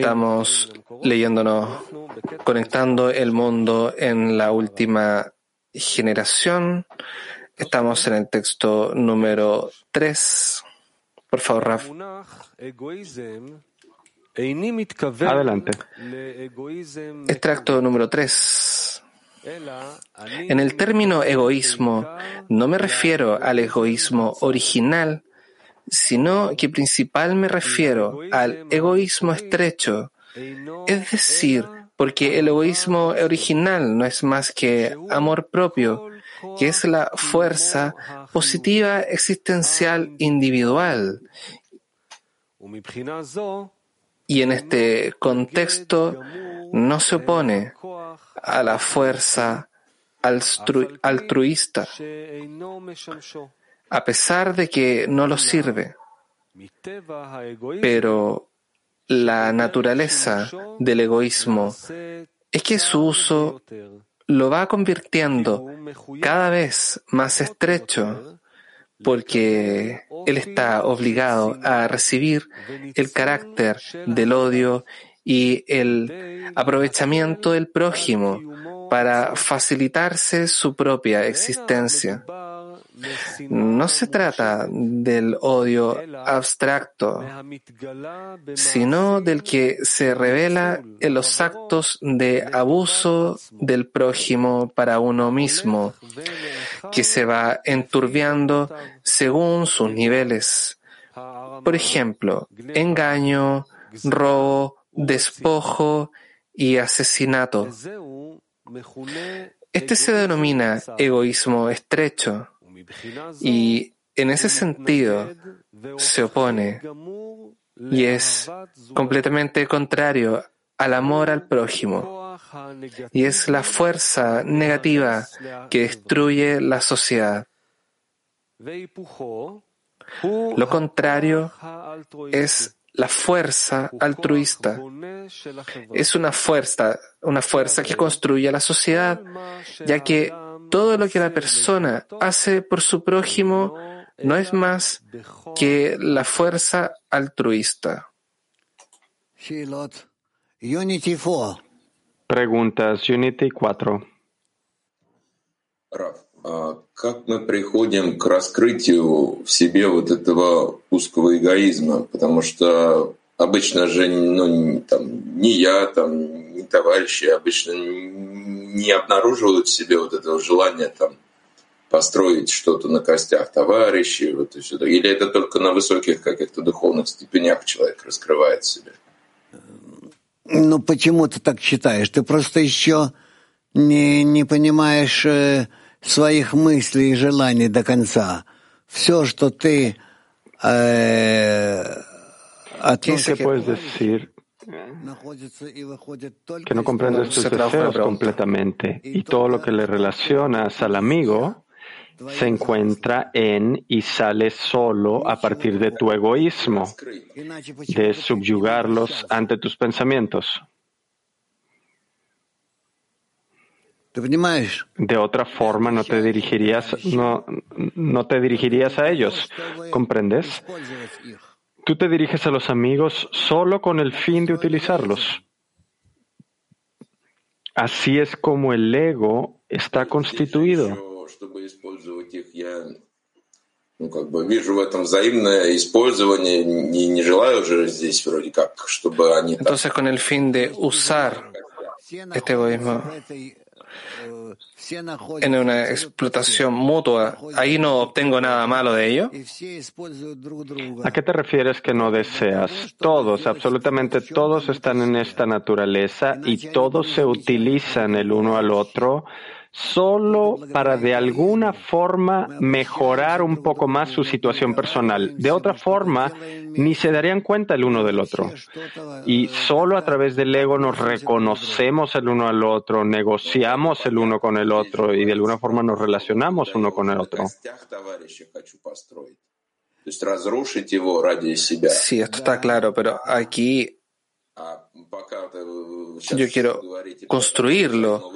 Estamos leyéndonos, conectando el mundo en la última generación. Estamos en el texto número 3. Por favor, Raf. Adelante. Extracto número 3. En el término egoísmo no me refiero al egoísmo original, sino que principal me refiero al egoísmo estrecho, es decir, porque el egoísmo original no es más que amor propio, que es la fuerza positiva existencial individual. Y en este contexto no se opone a la fuerza altruista, a pesar de que no lo sirve. Pero la naturaleza del egoísmo es que su uso lo va convirtiendo cada vez más estrecho porque él está obligado a recibir el carácter del odio y el aprovechamiento del prójimo para facilitarse su propia existencia. No se trata del odio abstracto, sino del que se revela en los actos de abuso del prójimo para uno mismo, que se va enturbiando según sus niveles. Por ejemplo, engaño, robo, despojo y asesinato. Este se denomina egoísmo estrecho y en ese sentido se opone y es completamente contrario al amor al prójimo y es la fuerza negativa que destruye la sociedad. Lo contrario es la fuerza altruista. Es una fuerza, una fuerza que construye la sociedad, ya que todo lo que la persona hace por su prójimo no es más que la fuerza altruista. Preguntas Unity 4. Как мы приходим к раскрытию в себе вот этого узкого эгоизма? Потому что обычно же ну, там, ни я, там, ни товарищи обычно не обнаруживают в себе вот этого желания там, построить что-то на костях товарищей, вот и сюда. Или это только на высоких каких-то духовных степенях человек раскрывает себя? Ну, почему ты так считаешь? Ты просто еще не, не понимаешь э, своих мыслей и желаний до конца. Все, что ты э, ¿Qué puedes decir que no comprendes tus deseos completamente. Y todo lo que le relacionas al amigo se encuentra en y sale solo a partir de tu egoísmo, de subyugarlos ante tus pensamientos. De otra forma no te dirigirías, no, no te dirigirías a ellos. ¿Comprendes? Tú te diriges a los amigos solo con el fin de utilizarlos. Así es como el ego está constituido. Entonces, con el fin de usar este egoísmo en una explotación mutua, ahí no obtengo nada malo de ello. ¿A qué te refieres que no deseas? Todos, absolutamente todos están en esta naturaleza y todos se utilizan el uno al otro solo para de alguna forma mejorar un poco más su situación personal. De otra forma, ni se darían cuenta el uno del otro. Y solo a través del ego nos reconocemos el uno al otro, negociamos el uno con el otro y de alguna forma nos relacionamos uno con el otro. Sí, esto está claro, pero aquí yo quiero construirlo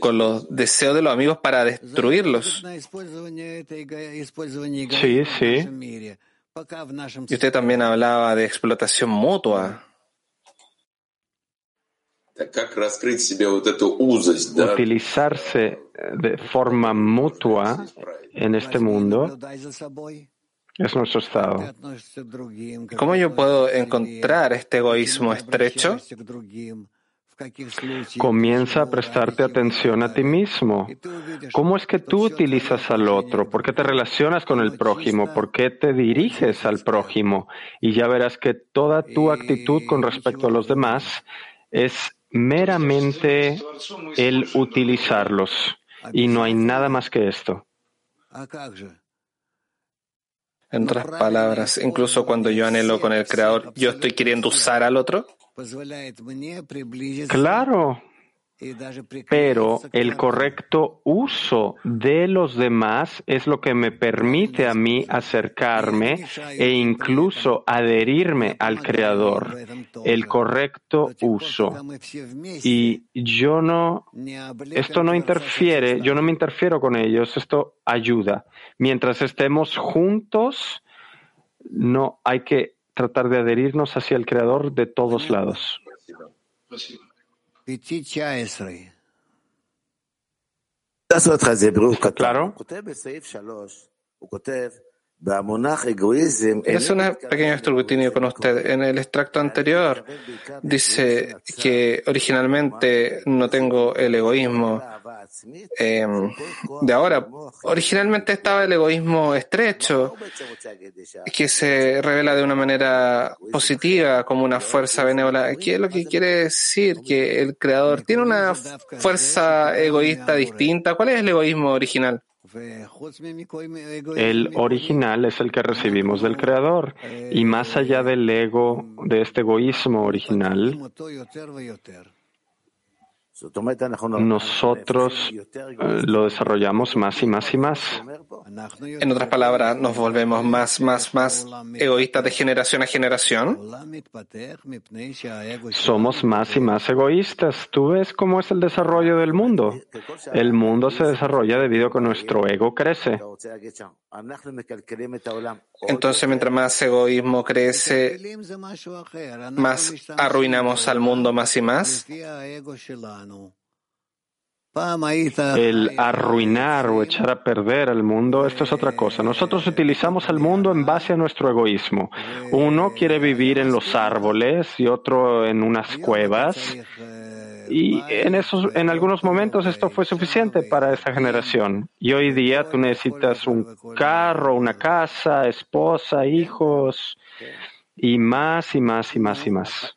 con los deseos de los amigos para destruirlos. Sí, sí. Y usted también hablaba de explotación mutua. Utilizarse de forma mutua en este mundo es nuestro estado. ¿Cómo yo puedo encontrar este egoísmo estrecho? Comienza a prestarte atención a ti mismo. ¿Cómo es que tú utilizas al otro? ¿Por qué te relacionas con el prójimo? ¿Por qué te diriges al prójimo? Y ya verás que toda tu actitud con respecto a los demás es meramente el utilizarlos. Y no hay nada más que esto. En otras palabras, incluso cuando yo anhelo con el Creador, ¿yo estoy queriendo usar al otro? Claro, pero el correcto uso de los demás es lo que me permite a mí acercarme e incluso adherirme al Creador. El correcto uso. Y yo no, esto no interfiere, yo no me interfiero con ellos, esto ayuda. Mientras estemos juntos, no hay que tratar de adherirnos hacia el Creador de todos lados. Claro. Es un pequeño escrutinio con usted. En el extracto anterior dice que originalmente no tengo el egoísmo em, de ahora. Originalmente estaba el egoísmo estrecho, que se revela de una manera positiva como una fuerza benévola. ¿Qué es lo que quiere decir? Que el creador tiene una fuerza egoísta distinta. ¿Cuál es el egoísmo original? El original es el que recibimos del Creador. Y más allá del ego, de este egoísmo original, nosotros eh, lo desarrollamos más y más y más. En otras palabras, nos volvemos más, más, más egoístas de generación a generación. Somos más y más egoístas. Tú ves cómo es el desarrollo del mundo. El mundo se desarrolla debido a que nuestro ego crece. Entonces, mientras más egoísmo crece, más arruinamos al mundo más y más. El arruinar o echar a perder al mundo, esto es otra cosa. Nosotros utilizamos al mundo en base a nuestro egoísmo. Uno quiere vivir en los árboles y otro en unas cuevas. Y en, esos, en algunos momentos esto fue suficiente para esta generación. Y hoy día tú necesitas un carro, una casa, esposa, hijos, y más y más y más y más.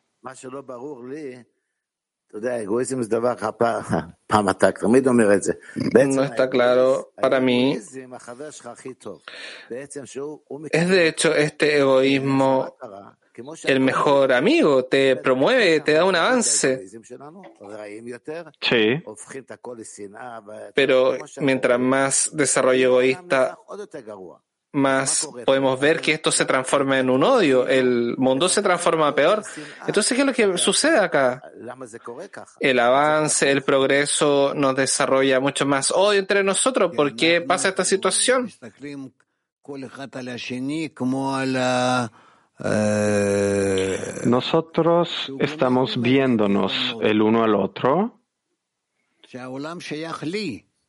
No está claro para mí. Es de hecho este egoísmo el mejor amigo, te promueve, te da un avance. Sí. Pero mientras más desarrollo egoísta, más podemos ver que esto se transforma en un odio, el mundo se transforma peor. Entonces, ¿qué es lo que sucede acá? El avance, el progreso nos desarrolla mucho más odio entre nosotros. ¿Por qué pasa esta situación? Nosotros estamos viéndonos el uno al otro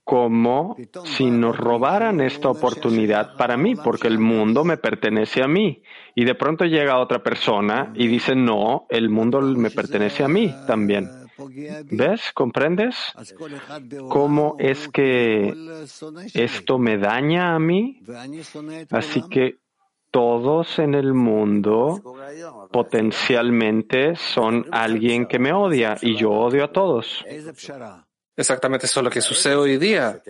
como si nos robaran esta oportunidad para mí, porque el mundo me pertenece a mí. Y de pronto llega otra persona y dice, no, el mundo me pertenece a mí también. ¿Ves? ¿Comprendes? ¿Cómo es que esto me daña a mí? Así que todos en el mundo potencialmente son alguien que me odia y yo odio a todos. Exactamente eso es lo que sucede hoy día.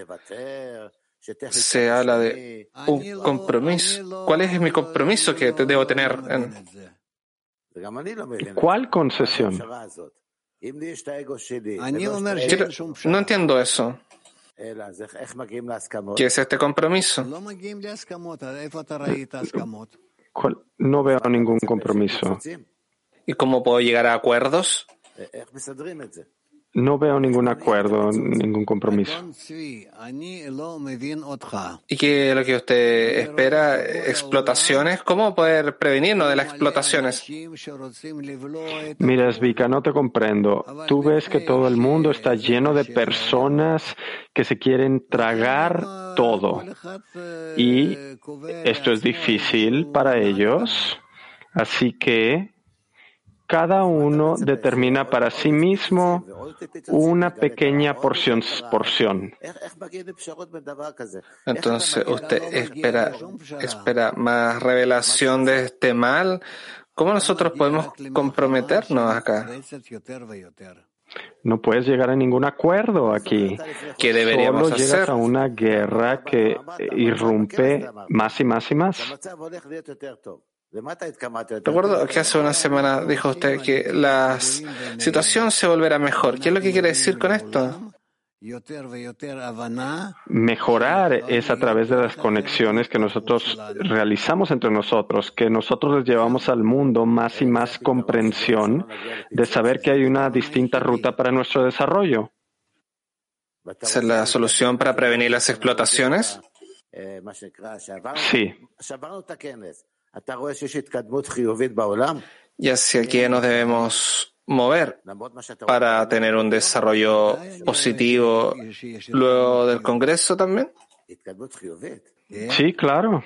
Se habla de un compromiso. ¿Cuál es mi compromiso que debo tener? ¿Cuál concesión? no entiendo eso. ¿Qué es este compromiso? No veo ningún compromiso. ¿Y cómo puedo llegar a acuerdos? No veo ningún acuerdo, ningún compromiso. ¿Y qué es lo que usted espera? ¿Explotaciones? ¿Cómo poder prevenirnos de las explotaciones? Mira, Zvika, no te comprendo. Tú ves que todo el mundo está lleno de personas que se quieren tragar todo. Y esto es difícil para ellos. Así que cada uno determina para sí mismo una pequeña porción. porción. Entonces, ¿usted espera, espera más revelación de este mal? ¿Cómo nosotros podemos comprometernos acá? No puedes llegar a ningún acuerdo aquí. ¿Qué deberíamos Solo llegas a una guerra que irrumpe más y más y más. Recuerdo que hace una semana dijo usted que la situación se volverá mejor. ¿Qué es lo que quiere decir con esto? Mejorar es a través de las conexiones que nosotros realizamos entre nosotros, que nosotros les llevamos al mundo más y más comprensión de saber que hay una distinta ruta para nuestro desarrollo. ¿Es la solución para prevenir las explotaciones? Sí. Y hacia aquí nos debemos mover para tener un desarrollo positivo luego del Congreso también? Sí, claro.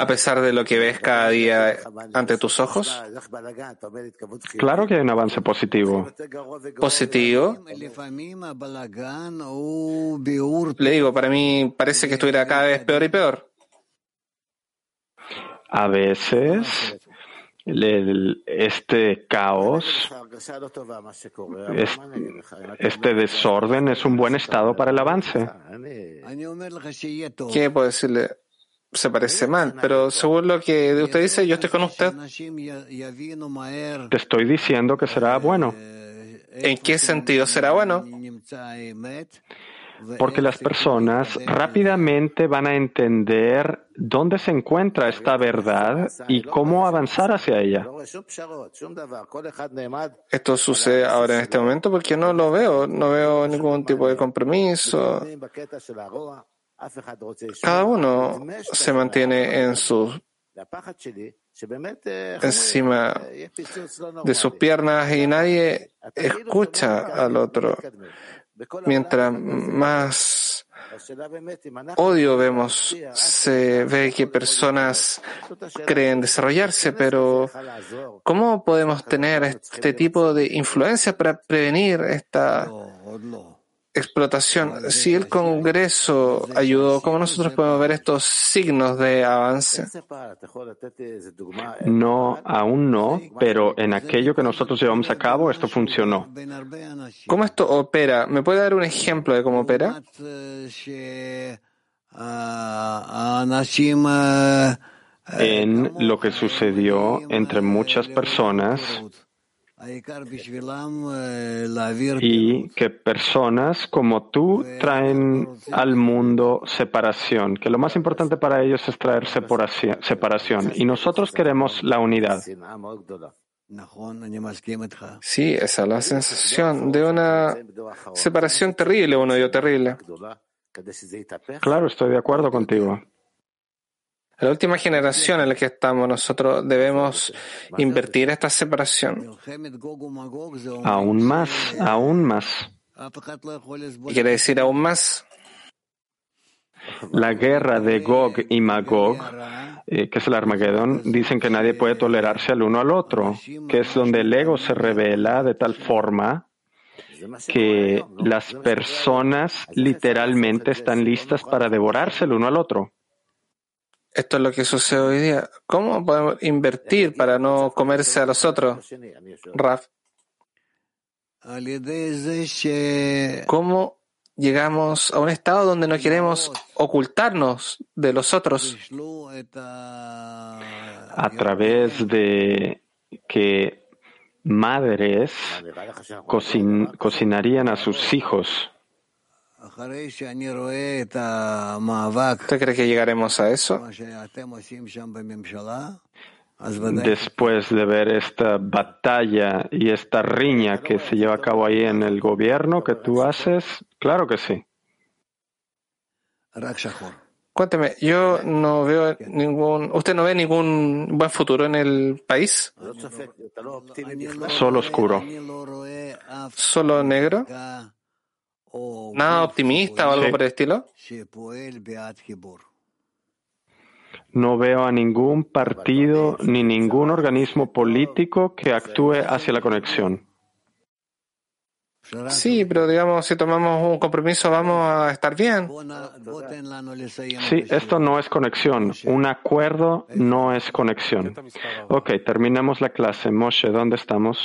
A pesar de lo que ves cada día ante tus ojos. Claro que hay un avance positivo. Positivo. Le digo, para mí parece que estuviera cada vez peor y peor. A veces este caos, este desorden es un buen estado para el avance. ¿Qué puedo decirle? Se parece mal, pero según lo que usted dice, yo estoy con usted. Te estoy diciendo que será bueno. ¿En qué sentido será bueno? Porque las personas rápidamente van a entender dónde se encuentra esta verdad y cómo avanzar hacia ella. Esto sucede ahora en este momento porque no lo veo, no veo ningún tipo de compromiso. Cada uno se mantiene en su encima de sus piernas y nadie escucha al otro. Mientras más odio vemos, se ve que personas creen desarrollarse, pero ¿cómo podemos tener este tipo de influencia para prevenir esta explotación. Si el Congreso ayudó, ¿cómo nosotros podemos ver estos signos de avance? No, aún no, pero en aquello que nosotros llevamos a cabo, esto funcionó. ¿Cómo esto opera? ¿Me puede dar un ejemplo de cómo opera? En lo que sucedió entre muchas personas y que personas como tú traen al mundo separación, que lo más importante para ellos es traer separación y nosotros queremos la unidad. Sí, esa es la sensación de una separación terrible, un odio terrible. Claro, estoy de acuerdo contigo la última generación en la que estamos, nosotros debemos invertir esta separación. Aún más, aún más. ¿Y quiere decir aún más? La guerra de Gog y Magog, eh, que es el Armagedón, dicen que nadie puede tolerarse al uno al otro, que es donde el ego se revela de tal forma que las personas literalmente están listas para devorarse el uno al otro. Esto es lo que sucede hoy día. ¿Cómo podemos invertir para no comerse a los otros? Raf. ¿Cómo llegamos a un estado donde no queremos ocultarnos de los otros? A través de que madres cocinarían a sus hijos ¿Usted cree que llegaremos a eso? después de ver esta batalla y esta riña que se lleva a cabo ahí en el gobierno que tú haces? Claro que sí. Cuénteme, yo no veo ningún, ¿usted no ve ningún buen futuro en el país? Solo oscuro. ¿Solo negro? ¿Nada optimista o algo por el estilo? No veo a ningún partido ni ningún organismo político que actúe hacia la conexión. Sí, pero digamos, si tomamos un compromiso vamos a estar bien. Sí, esto no es conexión. Un acuerdo no es conexión. Ok, terminemos la clase. Moshe, ¿dónde estamos?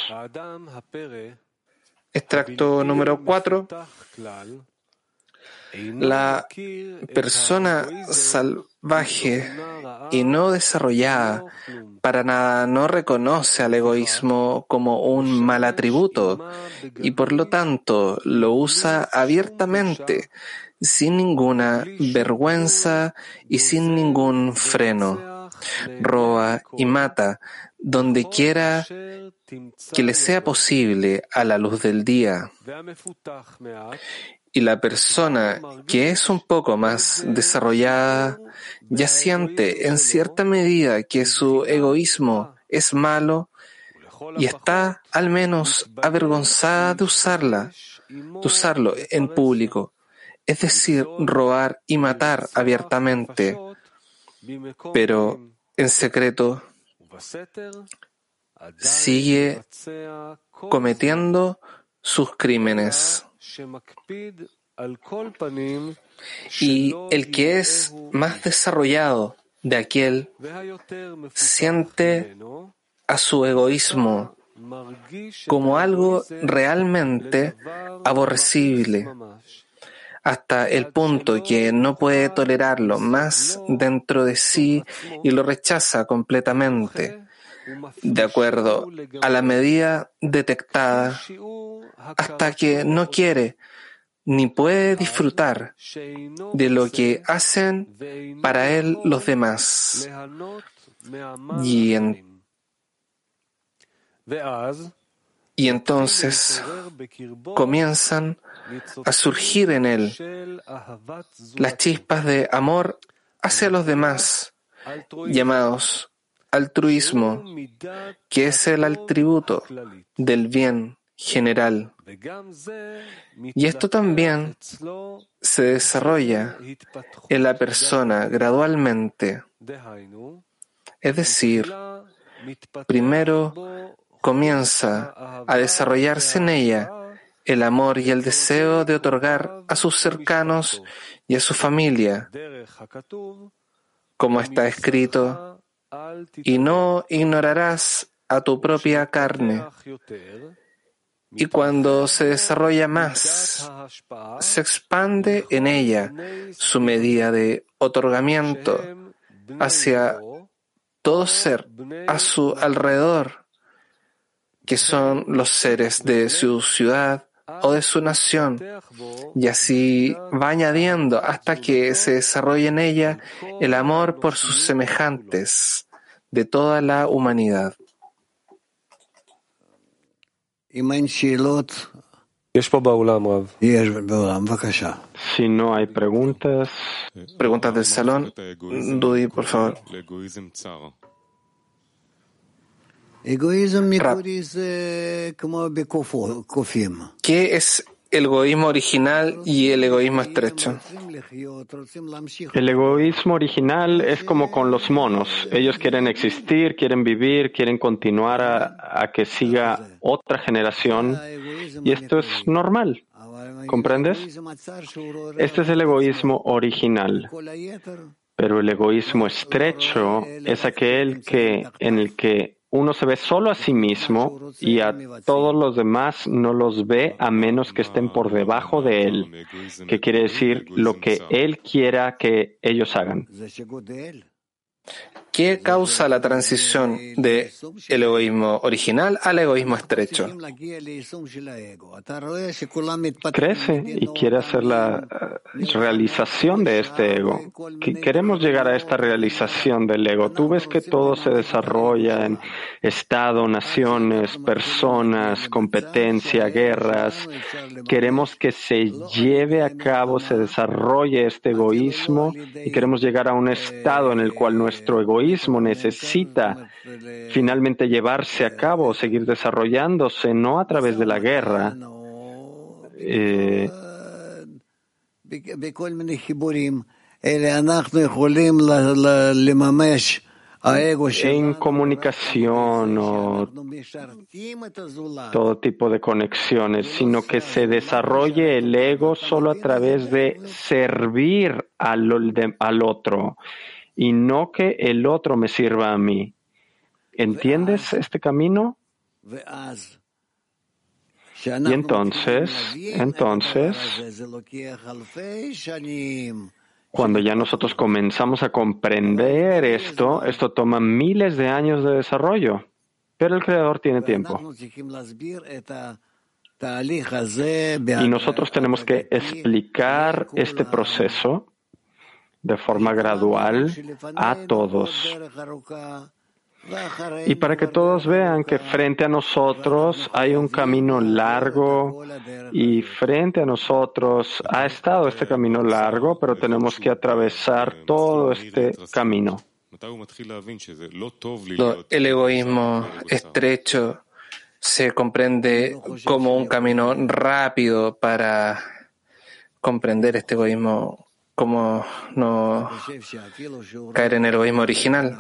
Extracto número 4. La persona salvaje y no desarrollada para nada no reconoce al egoísmo como un mal atributo y por lo tanto lo usa abiertamente, sin ninguna vergüenza y sin ningún freno. Roba y mata donde quiera que le sea posible a la luz del día. Y la persona que es un poco más desarrollada ya siente en cierta medida que su egoísmo es malo y está al menos avergonzada de usarla, de usarlo en público, es decir, robar y matar abiertamente, pero en secreto sigue cometiendo sus crímenes. Y el que es más desarrollado de aquel siente a su egoísmo como algo realmente aborrecible, hasta el punto que no puede tolerarlo más dentro de sí y lo rechaza completamente, de acuerdo a la medida detectada hasta que no quiere ni puede disfrutar de lo que hacen para él los demás. Y, y entonces comienzan a surgir en él las chispas de amor hacia los demás, llamados altruismo, que es el atributo del bien general. Y esto también se desarrolla en la persona gradualmente. Es decir, primero comienza a desarrollarse en ella el amor y el deseo de otorgar a sus cercanos y a su familia, como está escrito, y no ignorarás a tu propia carne. Y cuando se desarrolla más, se expande en ella su medida de otorgamiento hacia todo ser a su alrededor, que son los seres de su ciudad o de su nación, y así va añadiendo hasta que se desarrolle en ella el amor por sus semejantes de toda la humanidad. Si no hay preguntas. Preguntas del salón. Dudi, por favor. ¿Qué es el egoísmo original y el egoísmo estrecho. El egoísmo original es como con los monos. Ellos quieren existir, quieren vivir, quieren continuar a, que siga otra generación. Y esto es normal. ¿Comprendes? Este es el egoísmo original. Pero el egoísmo estrecho es aquel que, en el que uno se ve solo a sí mismo y a todos los demás no los ve a menos que estén por debajo de él, que quiere decir lo que él quiera que ellos hagan. ¿Qué causa la transición del egoísmo original al egoísmo estrecho? Crece y quiere hacer la eh, realización de este ego. Queremos llegar a esta realización del ego. Tú ves que todo se desarrolla en Estado, naciones, personas, competencia, guerras. Queremos que se lleve a cabo, se desarrolle este egoísmo y queremos llegar a un estado en el cual nuestro egoísmo necesita finalmente llevarse a cabo seguir desarrollándose, no a través de la guerra. Eh, en comunicación o todo tipo de conexiones, sino que se desarrolle el ego solo a través de servir al otro y no que el otro me sirva a mí. ¿Entiendes este camino? Y entonces, entonces, cuando ya nosotros comenzamos a comprender esto, esto toma miles de años de desarrollo, pero el Creador tiene tiempo. Y nosotros tenemos que explicar este proceso de forma gradual a todos. Y para que todos vean que frente a nosotros hay un camino largo y frente a nosotros ha estado este camino largo, pero tenemos que atravesar todo este camino. El egoísmo estrecho se comprende como un camino rápido para comprender este egoísmo cómo no caer en el egoísmo original.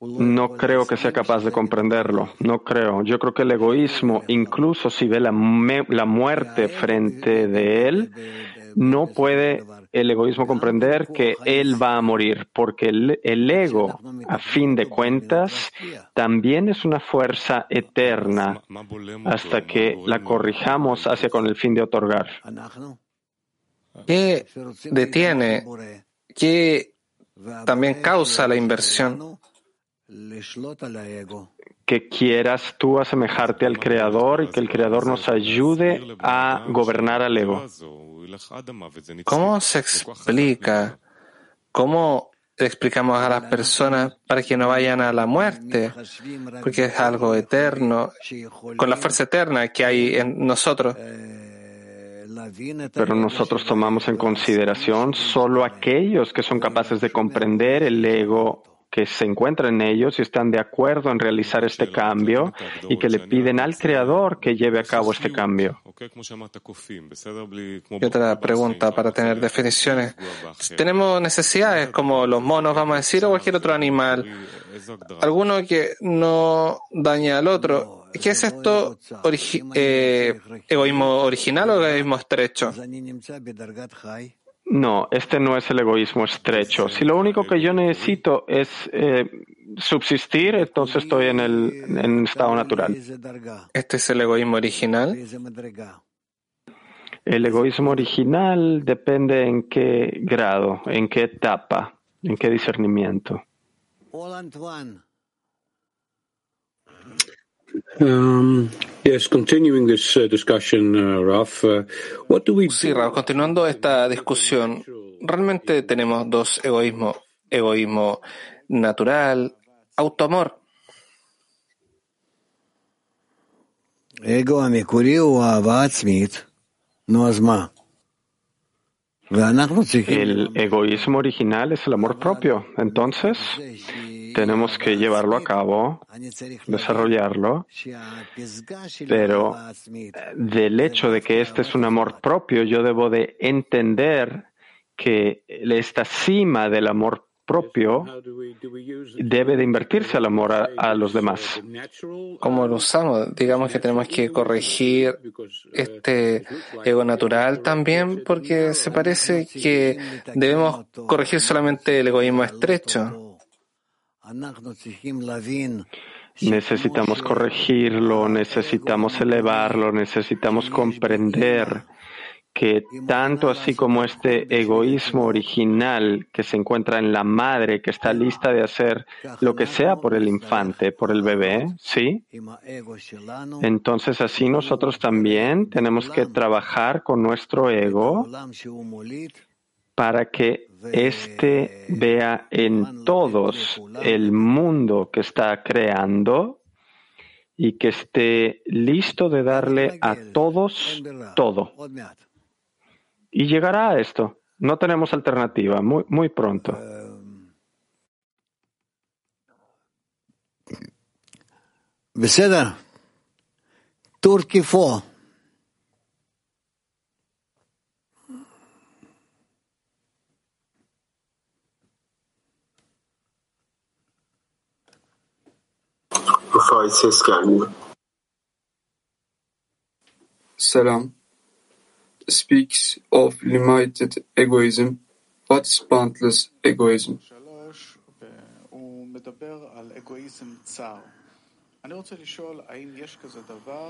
No creo que sea capaz de comprenderlo, no creo. Yo creo que el egoísmo, incluso si ve la, muerte frente de él, no puede el egoísmo comprender que él va a morir, porque el, ego, a fin de cuentas, también es una fuerza eterna hasta que la corrijamos hacia con el fin de otorgar. ¿Qué detiene? ¿Qué también causa la inversión? Que quieras tú asemejarte al Creador y que el Creador nos ayude a gobernar al ego. ¿Cómo se explica? ¿Cómo explicamos a las personas para que no vayan a la muerte? Porque es algo eterno, con la fuerza eterna que hay en nosotros. Pero nosotros tomamos en consideración solo aquellos que son capaces de comprender el ego que se encuentra en ellos y están de acuerdo en realizar este cambio y que le piden al Creador que lleve a cabo este cambio. Y otra pregunta para tener definiciones. Tenemos necesidades como los monos, vamos a decir, o cualquier otro animal. Alguno que no daña al otro. ¿Qué es esto? Eh, ¿Egoísmo original o egoísmo estrecho? No, este no es el egoísmo estrecho. Si lo único que yo necesito es eh, subsistir, entonces estoy en el estado natural. ¿Este es el egoísmo original? El egoísmo original depende en qué grado, en qué etapa, en qué discernimiento. Um, yes, continuing this uh, discussion, uh, Raf, uh, what do we... Sí, Raf, continuando esta discusión, realmente tenemos dos egoísmos, egoísmo natural, autoamor. Ego el egoísmo original es el amor propio. Entonces, tenemos que llevarlo a cabo, desarrollarlo, pero eh, del hecho de que este es un amor propio, yo debo de entender que esta cima del amor propio debe de invertirse al amor a, los demás. ¿Cómo lo usamos? Digamos que tenemos que corregir este ego natural también porque se parece que debemos corregir solamente el egoísmo estrecho. Necesitamos corregirlo, necesitamos elevarlo, necesitamos comprender que tanto así como este egoísmo original que se encuentra en la madre que está lista de hacer lo que sea por el infante, por el bebé, ¿sí? Entonces así nosotros también tenemos que trabajar con nuestro ego para que este vea en todos el mundo que está creando y que esté listo de darle a todos todo. Y llegará a esto. No tenemos alternativa. Muy, muy pronto. Turkey 4. Urfa'ya Speaks of limited egoism. What is egoism?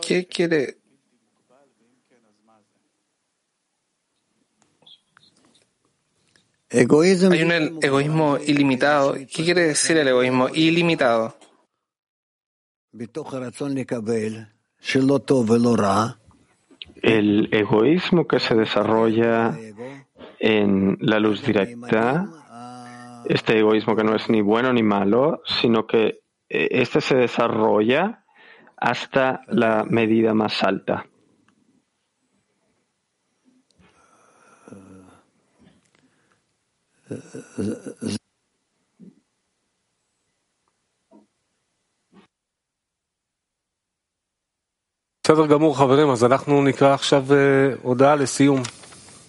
¿Qué quiere Hay un egoísmo ilimitado. ¿Qué quiere decir el egoísmo ilimitado? El egoísmo que se desarrolla en la luz directa, este egoísmo que no es ni bueno ni malo, sino que eh, este se desarrolla hasta la medida más alta.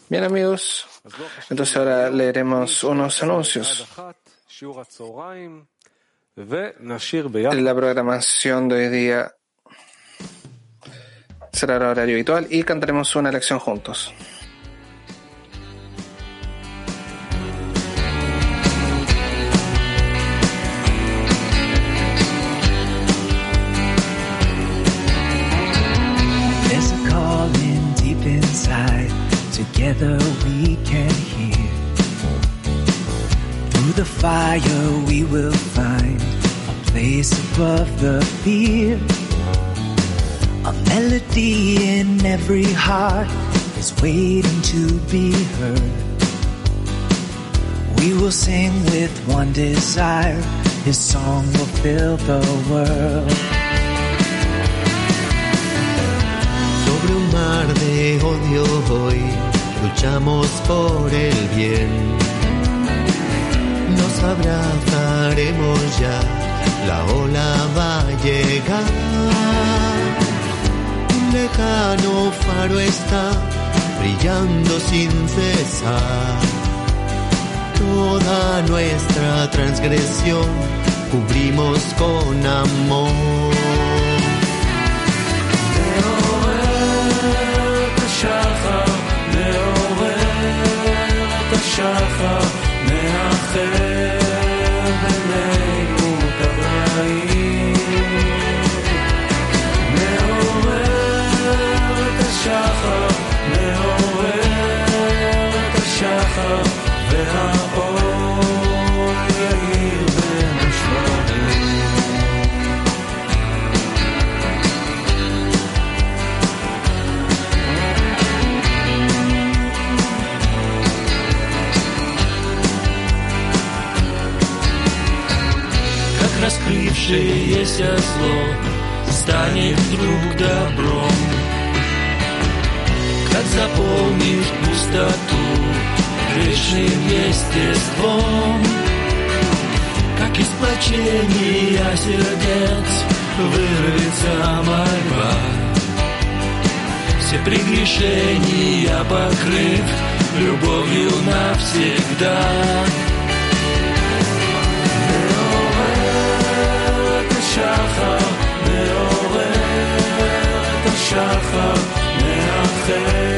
Bien amigos, entonces ahora leeremos unos anuncios. La programación de hoy día será el horario habitual y cantaremos una lección juntos. Above the fear. A melody in every heart is waiting to be heard. We will sing with one desire, His song will fill the world. Sobre un mar de odio hoy luchamos por el bien. Nos abrazaremos ya, la ola va a llegar. Un lejano faro está brillando sin cesar. Toda nuestra transgresión cubrimos con amor. השחר מעורר את השחר והאור יאיר בין השברים раскрывшееся зло станет вдруг добром. заполнишь пустоту. Грешным естеством Как из плачения сердец Вырвется мольба. Все прегрешения покрыв Любовью навсегда. שחר, מעורר את השחר, מאחר